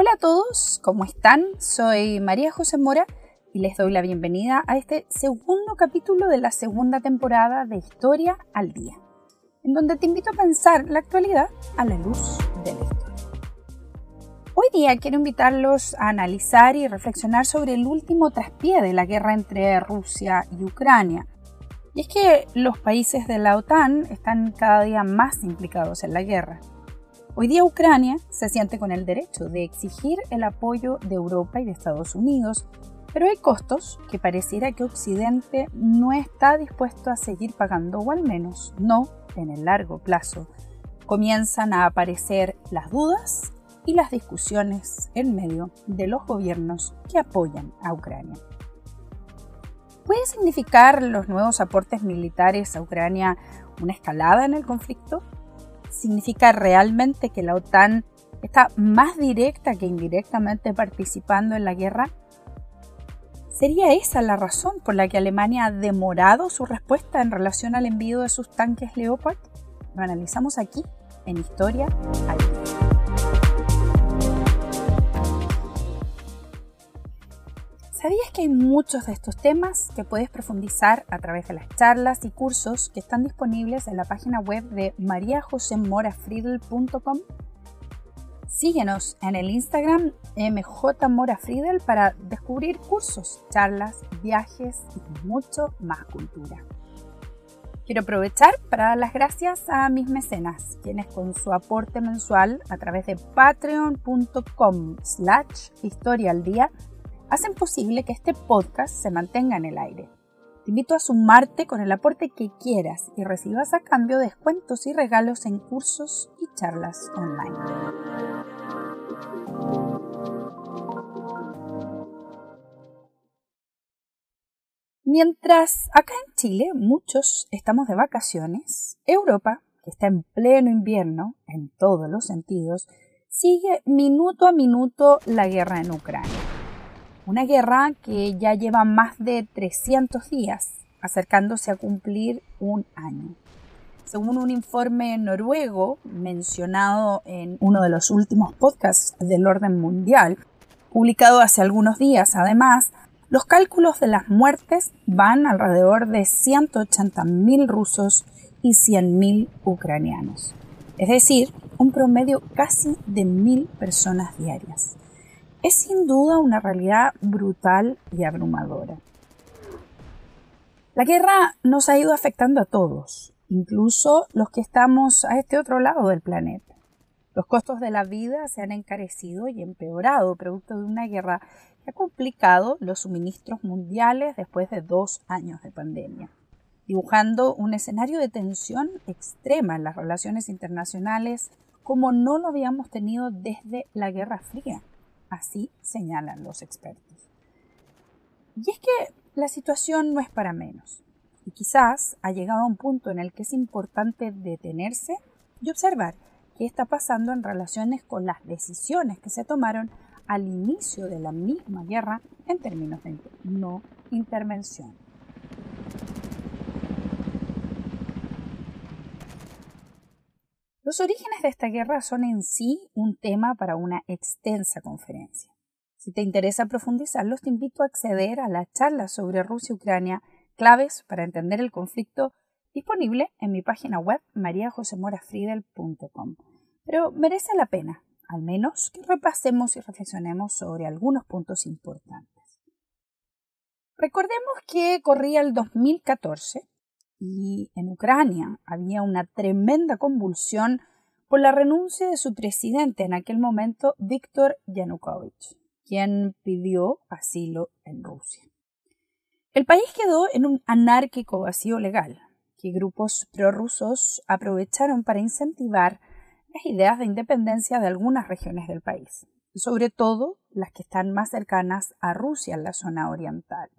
Hola a todos, ¿cómo están? Soy María José Mora y les doy la bienvenida a este segundo capítulo de la segunda temporada de Historia al Día, en donde te invito a pensar la actualidad a la luz de la historia. Hoy día quiero invitarlos a analizar y reflexionar sobre el último traspié de la guerra entre Rusia y Ucrania. Y es que los países de la OTAN están cada día más implicados en la guerra. Hoy día Ucrania se siente con el derecho de exigir el apoyo de Europa y de Estados Unidos, pero hay costos que pareciera que Occidente no está dispuesto a seguir pagando, o al menos no en el largo plazo. Comienzan a aparecer las dudas y las discusiones en medio de los gobiernos que apoyan a Ucrania. ¿Puede significar los nuevos aportes militares a Ucrania una escalada en el conflicto? ¿Significa realmente que la OTAN está más directa que indirectamente participando en la guerra? ¿Sería esa la razón por la que Alemania ha demorado su respuesta en relación al envío de sus tanques Leopard? Lo analizamos aquí en Historia ¿Sabías que hay muchos de estos temas que puedes profundizar a través de las charlas y cursos que están disponibles en la página web de mariajosemorafriedel.com? Síguenos en el Instagram mjmorafriedel para descubrir cursos, charlas, viajes y mucho más cultura. Quiero aprovechar para dar las gracias a mis mecenas, quienes con su aporte mensual a través de patreon.com slash historia al día hacen posible que este podcast se mantenga en el aire. Te invito a sumarte con el aporte que quieras y recibas a cambio descuentos y regalos en cursos y charlas online. Mientras acá en Chile muchos estamos de vacaciones, Europa, que está en pleno invierno en todos los sentidos, sigue minuto a minuto la guerra en Ucrania. Una guerra que ya lleva más de 300 días, acercándose a cumplir un año. Según un informe noruego mencionado en uno de los últimos podcasts del orden mundial, publicado hace algunos días además, los cálculos de las muertes van alrededor de 180.000 rusos y 100.000 ucranianos, es decir, un promedio casi de mil personas diarias es sin duda una realidad brutal y abrumadora. La guerra nos ha ido afectando a todos, incluso los que estamos a este otro lado del planeta. Los costos de la vida se han encarecido y empeorado producto de una guerra que ha complicado los suministros mundiales después de dos años de pandemia, dibujando un escenario de tensión extrema en las relaciones internacionales como no lo habíamos tenido desde la Guerra Fría. Así señalan los expertos. Y es que la situación no es para menos. Y quizás ha llegado a un punto en el que es importante detenerse y observar qué está pasando en relaciones con las decisiones que se tomaron al inicio de la misma guerra en términos de no intervención. Los orígenes de esta guerra son en sí un tema para una extensa conferencia. Si te interesa profundizarlos, te invito a acceder a la charla sobre Rusia-Ucrania, claves para entender el conflicto, disponible en mi página web mariajosemorafriedel.com. Pero merece la pena, al menos que repasemos y reflexionemos sobre algunos puntos importantes. Recordemos que corría el 2014 y en Ucrania había una tremenda convulsión por la renuncia de su presidente en aquel momento, Víctor Yanukovych, quien pidió asilo en Rusia. El país quedó en un anárquico vacío legal, que grupos prorrusos aprovecharon para incentivar las ideas de independencia de algunas regiones del país, sobre todo las que están más cercanas a Rusia la zona oriental.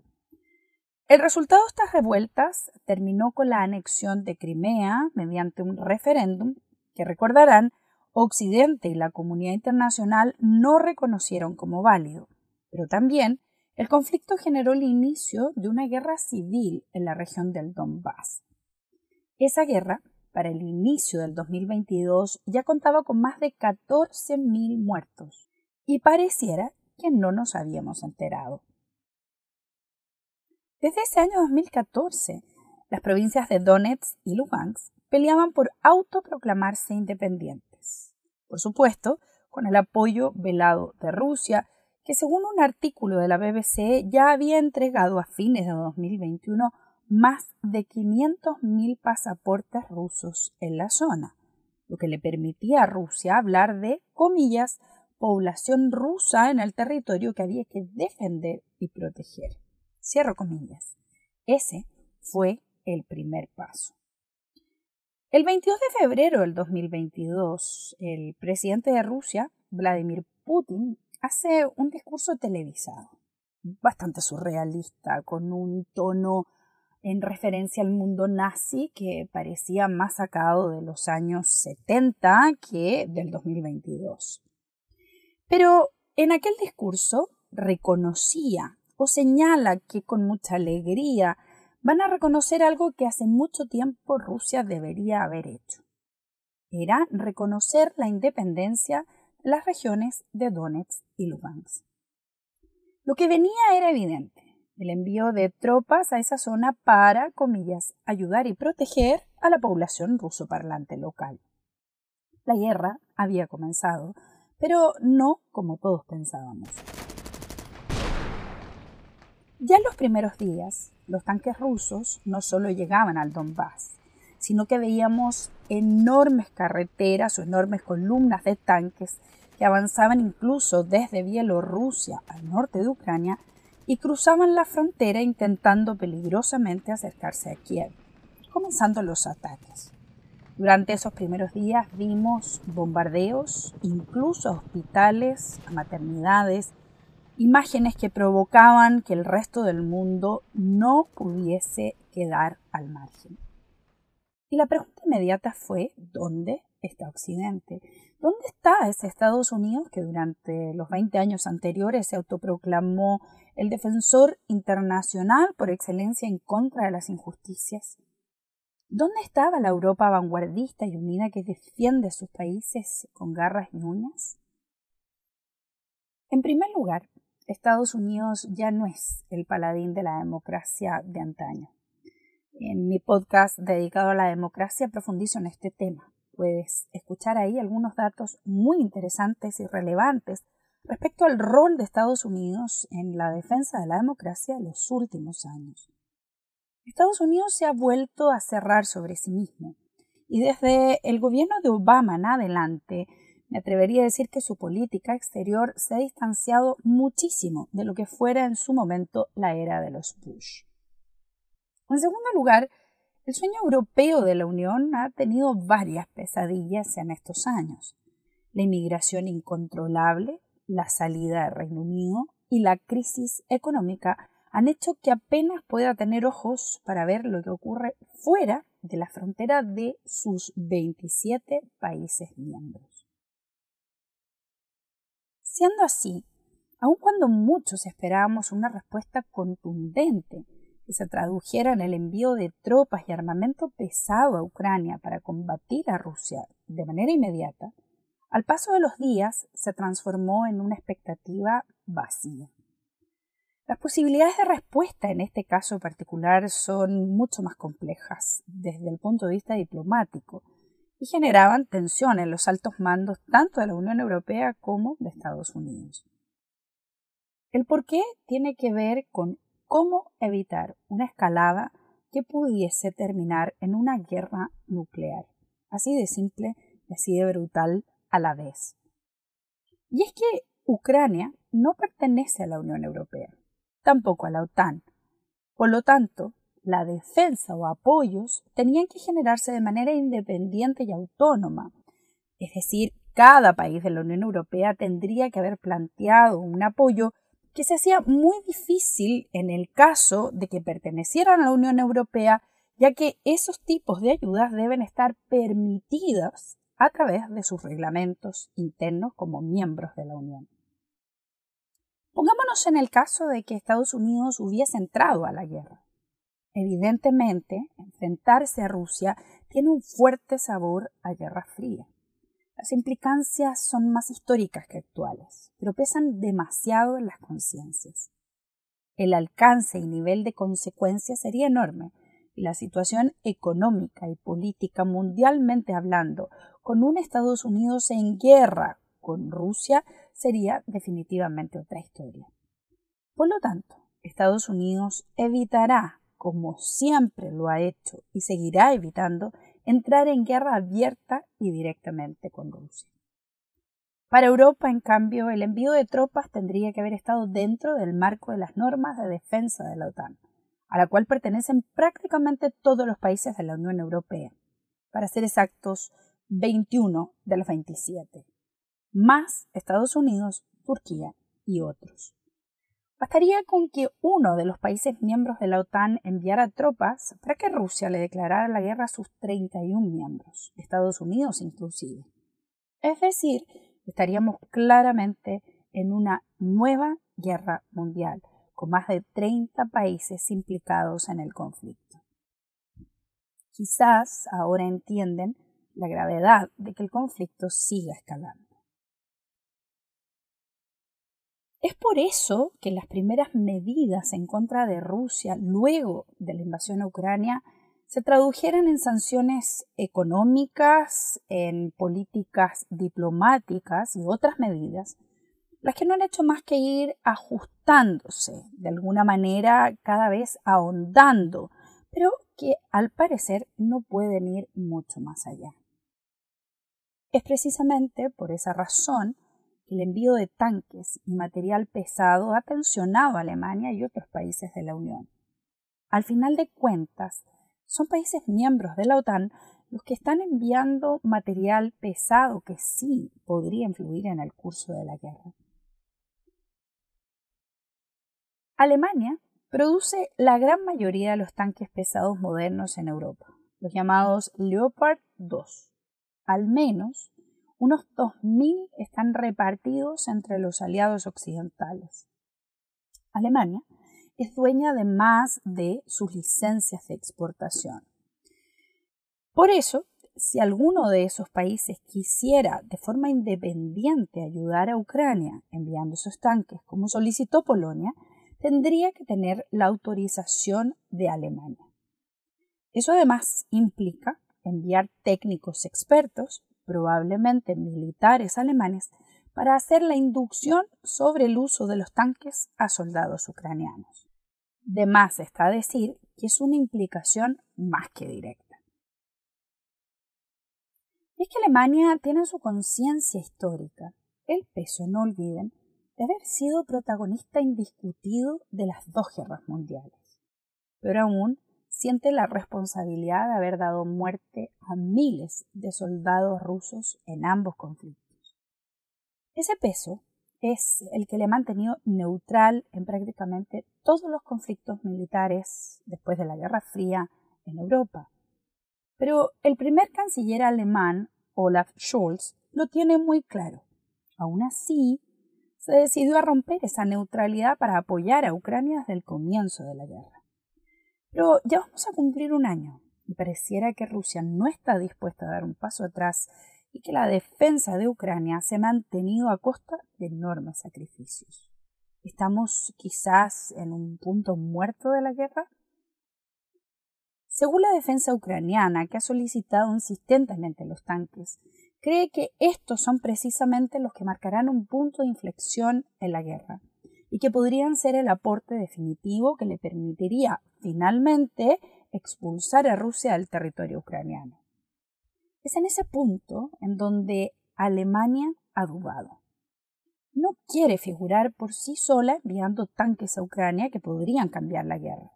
El resultado de estas revueltas terminó con la anexión de Crimea mediante un referéndum que recordarán Occidente y la comunidad internacional no reconocieron como válido, pero también el conflicto generó el inicio de una guerra civil en la región del Donbass. Esa guerra, para el inicio del 2022, ya contaba con más de 14.000 muertos y pareciera que no nos habíamos enterado. Desde ese año 2014, las provincias de Donetsk y Lugansk peleaban por autoproclamarse independientes. Por supuesto, con el apoyo velado de Rusia, que según un artículo de la BBC ya había entregado a fines de 2021 más de 500.000 pasaportes rusos en la zona, lo que le permitía a Rusia hablar de, comillas, población rusa en el territorio que había que defender y proteger. Cierro comillas. Ese fue el primer paso. El 22 de febrero del 2022, el presidente de Rusia, Vladimir Putin, hace un discurso televisado, bastante surrealista, con un tono en referencia al mundo nazi que parecía más sacado de los años 70 que del 2022. Pero en aquel discurso reconocía o señala que con mucha alegría van a reconocer algo que hace mucho tiempo Rusia debería haber hecho. Era reconocer la independencia de las regiones de Donetsk y Lugansk. Lo que venía era evidente, el envío de tropas a esa zona para, comillas, ayudar y proteger a la población ruso parlante local. La guerra había comenzado, pero no como todos pensábamos. Ya en los primeros días, los tanques rusos no solo llegaban al Donbass, sino que veíamos enormes carreteras o enormes columnas de tanques que avanzaban incluso desde Bielorrusia al norte de Ucrania y cruzaban la frontera intentando peligrosamente acercarse a Kiev, comenzando los ataques. Durante esos primeros días vimos bombardeos, incluso a hospitales, a maternidades, imágenes que provocaban que el resto del mundo no pudiese quedar al margen. Y la pregunta inmediata fue, ¿dónde está Occidente? ¿Dónde está ese Estados Unidos que durante los 20 años anteriores se autoproclamó el defensor internacional por excelencia en contra de las injusticias? ¿Dónde estaba la Europa vanguardista y unida que defiende sus países con garras y uñas? En primer lugar, Estados Unidos ya no es el paladín de la democracia de antaño. En mi podcast dedicado a la democracia profundizo en este tema. Puedes escuchar ahí algunos datos muy interesantes y relevantes respecto al rol de Estados Unidos en la defensa de la democracia en los últimos años. Estados Unidos se ha vuelto a cerrar sobre sí mismo y desde el gobierno de Obama en adelante me atrevería a decir que su política exterior se ha distanciado muchísimo de lo que fuera en su momento la era de los Bush. En segundo lugar, el sueño europeo de la Unión ha tenido varias pesadillas en estos años. La inmigración incontrolable, la salida del Reino Unido y la crisis económica han hecho que apenas pueda tener ojos para ver lo que ocurre fuera de la frontera de sus 27 países miembros. Siendo así, aun cuando muchos esperábamos una respuesta contundente que se tradujera en el envío de tropas y armamento pesado a Ucrania para combatir a Rusia de manera inmediata, al paso de los días se transformó en una expectativa vacía. Las posibilidades de respuesta en este caso particular son mucho más complejas desde el punto de vista diplomático, y generaban tensión en los altos mandos tanto de la Unión Europea como de Estados Unidos. El por qué tiene que ver con cómo evitar una escalada que pudiese terminar en una guerra nuclear, así de simple y así de brutal a la vez. Y es que Ucrania no pertenece a la Unión Europea, tampoco a la OTAN. Por lo tanto, la defensa o apoyos tenían que generarse de manera independiente y autónoma. Es decir, cada país de la Unión Europea tendría que haber planteado un apoyo que se hacía muy difícil en el caso de que pertenecieran a la Unión Europea, ya que esos tipos de ayudas deben estar permitidas a través de sus reglamentos internos como miembros de la Unión. Pongámonos en el caso de que Estados Unidos hubiese entrado a la guerra. Evidentemente, enfrentarse a Rusia tiene un fuerte sabor a Guerra Fría. Las implicancias son más históricas que actuales, pero pesan demasiado en las conciencias. El alcance y nivel de consecuencias sería enorme, y la situación económica y política mundialmente hablando, con un Estados Unidos en guerra con Rusia, sería definitivamente otra historia. Por lo tanto, Estados Unidos evitará, como siempre lo ha hecho y seguirá evitando, entrar en guerra abierta y directamente con Rusia. Para Europa, en cambio, el envío de tropas tendría que haber estado dentro del marco de las normas de defensa de la OTAN, a la cual pertenecen prácticamente todos los países de la Unión Europea, para ser exactos, 21 de los 27, más Estados Unidos, Turquía y otros. Bastaría con que uno de los países miembros de la OTAN enviara tropas para que Rusia le declarara la guerra a sus 31 miembros, Estados Unidos inclusive. Es decir, estaríamos claramente en una nueva guerra mundial, con más de 30 países implicados en el conflicto. Quizás ahora entienden la gravedad de que el conflicto siga escalando. Por eso que las primeras medidas en contra de Rusia luego de la invasión a Ucrania se tradujeran en sanciones económicas, en políticas diplomáticas y otras medidas, las que no han hecho más que ir ajustándose de alguna manera, cada vez ahondando, pero que al parecer no pueden ir mucho más allá. Es precisamente por esa razón el envío de tanques y material pesado ha tensionado a Alemania y otros países de la Unión. Al final de cuentas, son países miembros de la OTAN los que están enviando material pesado que sí podría influir en el curso de la guerra. Alemania produce la gran mayoría de los tanques pesados modernos en Europa, los llamados Leopard 2. Al menos unos 2.000 están repartidos entre los aliados occidentales. Alemania es dueña de más de sus licencias de exportación. Por eso, si alguno de esos países quisiera de forma independiente ayudar a Ucrania enviando sus tanques, como solicitó Polonia, tendría que tener la autorización de Alemania. Eso además implica enviar técnicos expertos probablemente militares alemanes, para hacer la inducción sobre el uso de los tanques a soldados ucranianos. De más está decir que es una implicación más que directa. Es que Alemania tiene su conciencia histórica, el peso, no olviden, de haber sido protagonista indiscutido de las dos guerras mundiales. Pero aún siente la responsabilidad de haber dado muerte a miles de soldados rusos en ambos conflictos. Ese peso es el que le ha mantenido neutral en prácticamente todos los conflictos militares después de la Guerra Fría en Europa. Pero el primer canciller alemán, Olaf Scholz, lo tiene muy claro. Aún así, se decidió a romper esa neutralidad para apoyar a Ucrania desde el comienzo de la guerra. Pero ya vamos a cumplir un año y pareciera que Rusia no está dispuesta a dar un paso atrás y que la defensa de Ucrania se ha mantenido a costa de enormes sacrificios. ¿Estamos quizás en un punto muerto de la guerra? Según la defensa ucraniana, que ha solicitado insistentemente los tanques, cree que estos son precisamente los que marcarán un punto de inflexión en la guerra y que podrían ser el aporte definitivo que le permitiría finalmente expulsar a Rusia del territorio ucraniano. Es en ese punto en donde Alemania ha dudado. No quiere figurar por sí sola enviando tanques a Ucrania que podrían cambiar la guerra.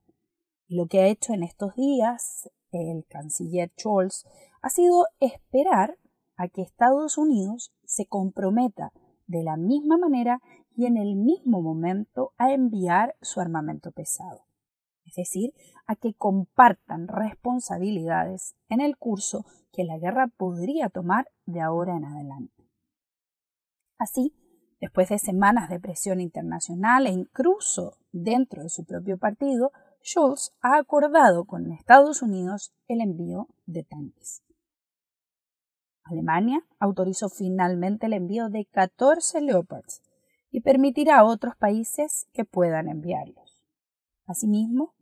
lo que ha hecho en estos días el canciller Scholz ha sido esperar a que Estados Unidos se comprometa de la misma manera y en el mismo momento a enviar su armamento pesado, es decir, a que compartan responsabilidades en el curso que la guerra podría tomar de ahora en adelante. Así, después de semanas de presión internacional e incluso dentro de su propio partido, Scholz ha acordado con Estados Unidos el envío de tanques. Alemania autorizó finalmente el envío de 14 Leopards y permitirá a otros países que puedan enviarlos. Asimismo,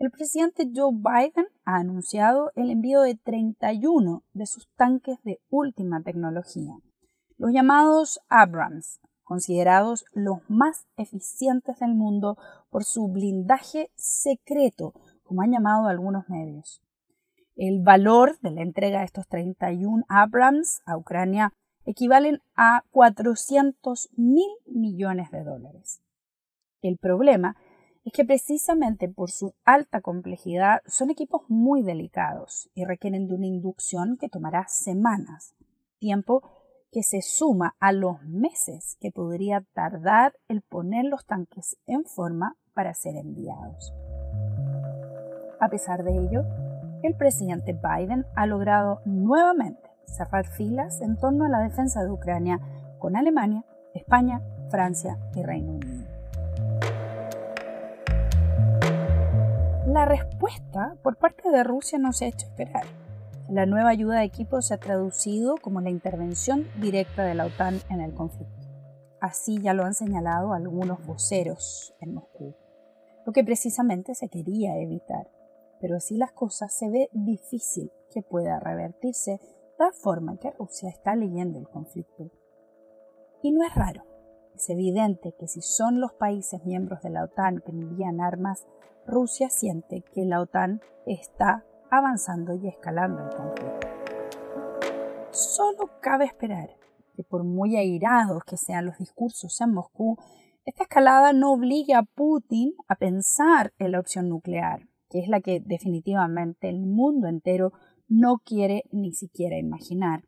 el presidente Joe Biden ha anunciado el envío de 31 de sus tanques de última tecnología, los llamados Abrams, considerados los más eficientes del mundo por su blindaje secreto, como han llamado algunos medios. El valor de la entrega de estos 31 Abrams a Ucrania equivalen a 400 mil millones de dólares. El problema es que precisamente por su alta complejidad son equipos muy delicados y requieren de una inducción que tomará semanas, tiempo que se suma a los meses que podría tardar el poner los tanques en forma para ser enviados. A pesar de ello, el presidente Biden ha logrado nuevamente cerrar filas en torno a la defensa de Ucrania con Alemania, España, Francia y Reino Unido. La respuesta por parte de Rusia no se ha hecho esperar. La nueva ayuda de equipo se ha traducido como la intervención directa de la OTAN en el conflicto. Así ya lo han señalado algunos voceros en Moscú, lo que precisamente se quería evitar. Pero así las cosas se ve difícil que pueda revertirse la forma en que Rusia está leyendo el conflicto. Y no es raro. Es evidente que si son los países miembros de la OTAN que envían armas Rusia siente que la OTAN está avanzando y escalando el conflicto. Solo cabe esperar que por muy airados que sean los discursos en Moscú, esta escalada no obligue a Putin a pensar en la opción nuclear, que es la que definitivamente el mundo entero no quiere ni siquiera imaginar,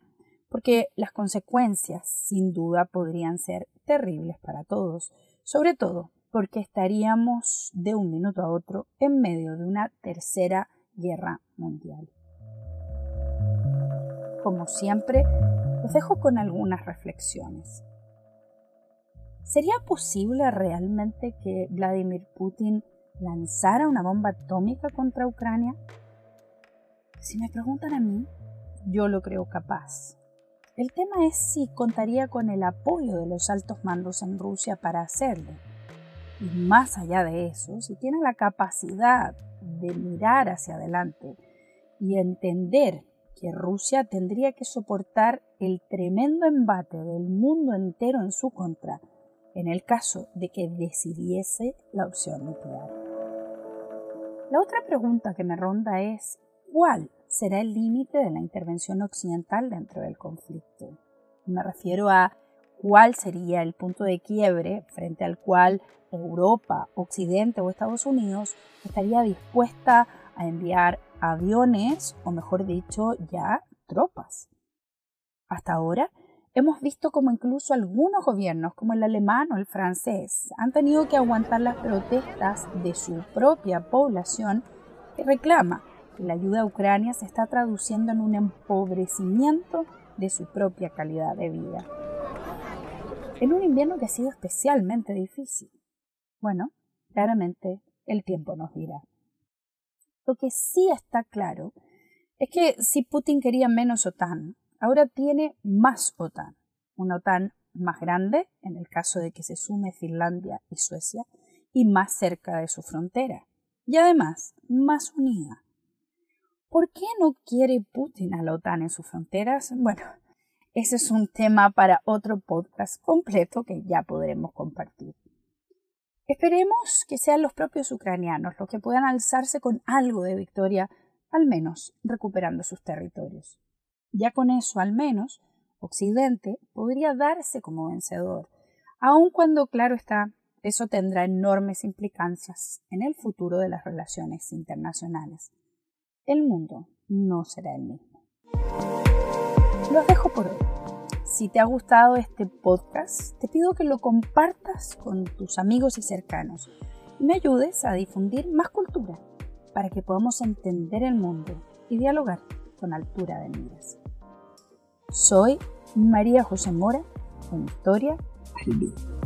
porque las consecuencias sin duda podrían ser terribles para todos, sobre todo porque estaríamos de un minuto a otro en medio de una tercera guerra mundial. Como siempre, los dejo con algunas reflexiones. ¿Sería posible realmente que Vladimir Putin lanzara una bomba atómica contra Ucrania? Si me preguntan a mí, yo lo creo capaz. El tema es si contaría con el apoyo de los altos mandos en Rusia para hacerlo. Y más allá de eso, si tiene la capacidad de mirar hacia adelante y entender que Rusia tendría que soportar el tremendo embate del mundo entero en su contra en el caso de que decidiese la opción nuclear. La otra pregunta que me ronda es ¿cuál será el límite de la intervención occidental dentro del conflicto? Me refiero a cuál sería el punto de quiebre frente al cual Europa, Occidente o Estados Unidos estaría dispuesta a enviar aviones o mejor dicho ya tropas. Hasta ahora hemos visto como incluso algunos gobiernos como el alemán o el francés han tenido que aguantar las protestas de su propia población que reclama la ayuda a Ucrania se está traduciendo en un empobrecimiento de su propia calidad de vida en un invierno que ha sido especialmente difícil. Bueno, claramente el tiempo nos dirá. Lo que sí está claro es que si Putin quería menos OTAN, ahora tiene más OTAN. Una OTAN más grande, en el caso de que se sume Finlandia y Suecia, y más cerca de su frontera. Y además, más unida. ¿Por qué no quiere Putin a la OTAN en sus fronteras? Bueno, ese es un tema para otro podcast completo que ya podremos compartir. Esperemos que sean los propios ucranianos los que puedan alzarse con algo de victoria, al menos recuperando sus territorios. Ya con eso, al menos, Occidente podría darse como vencedor, aun cuando, claro está, eso tendrá enormes implicancias en el futuro de las relaciones internacionales. El mundo no será el mismo. Los dejo por hoy. Si te ha gustado este podcast, te pido que lo compartas con tus amigos y cercanos y me ayudes a difundir más cultura para que podamos entender el mundo y dialogar con altura de miras. Soy María José Mora, en Historia al.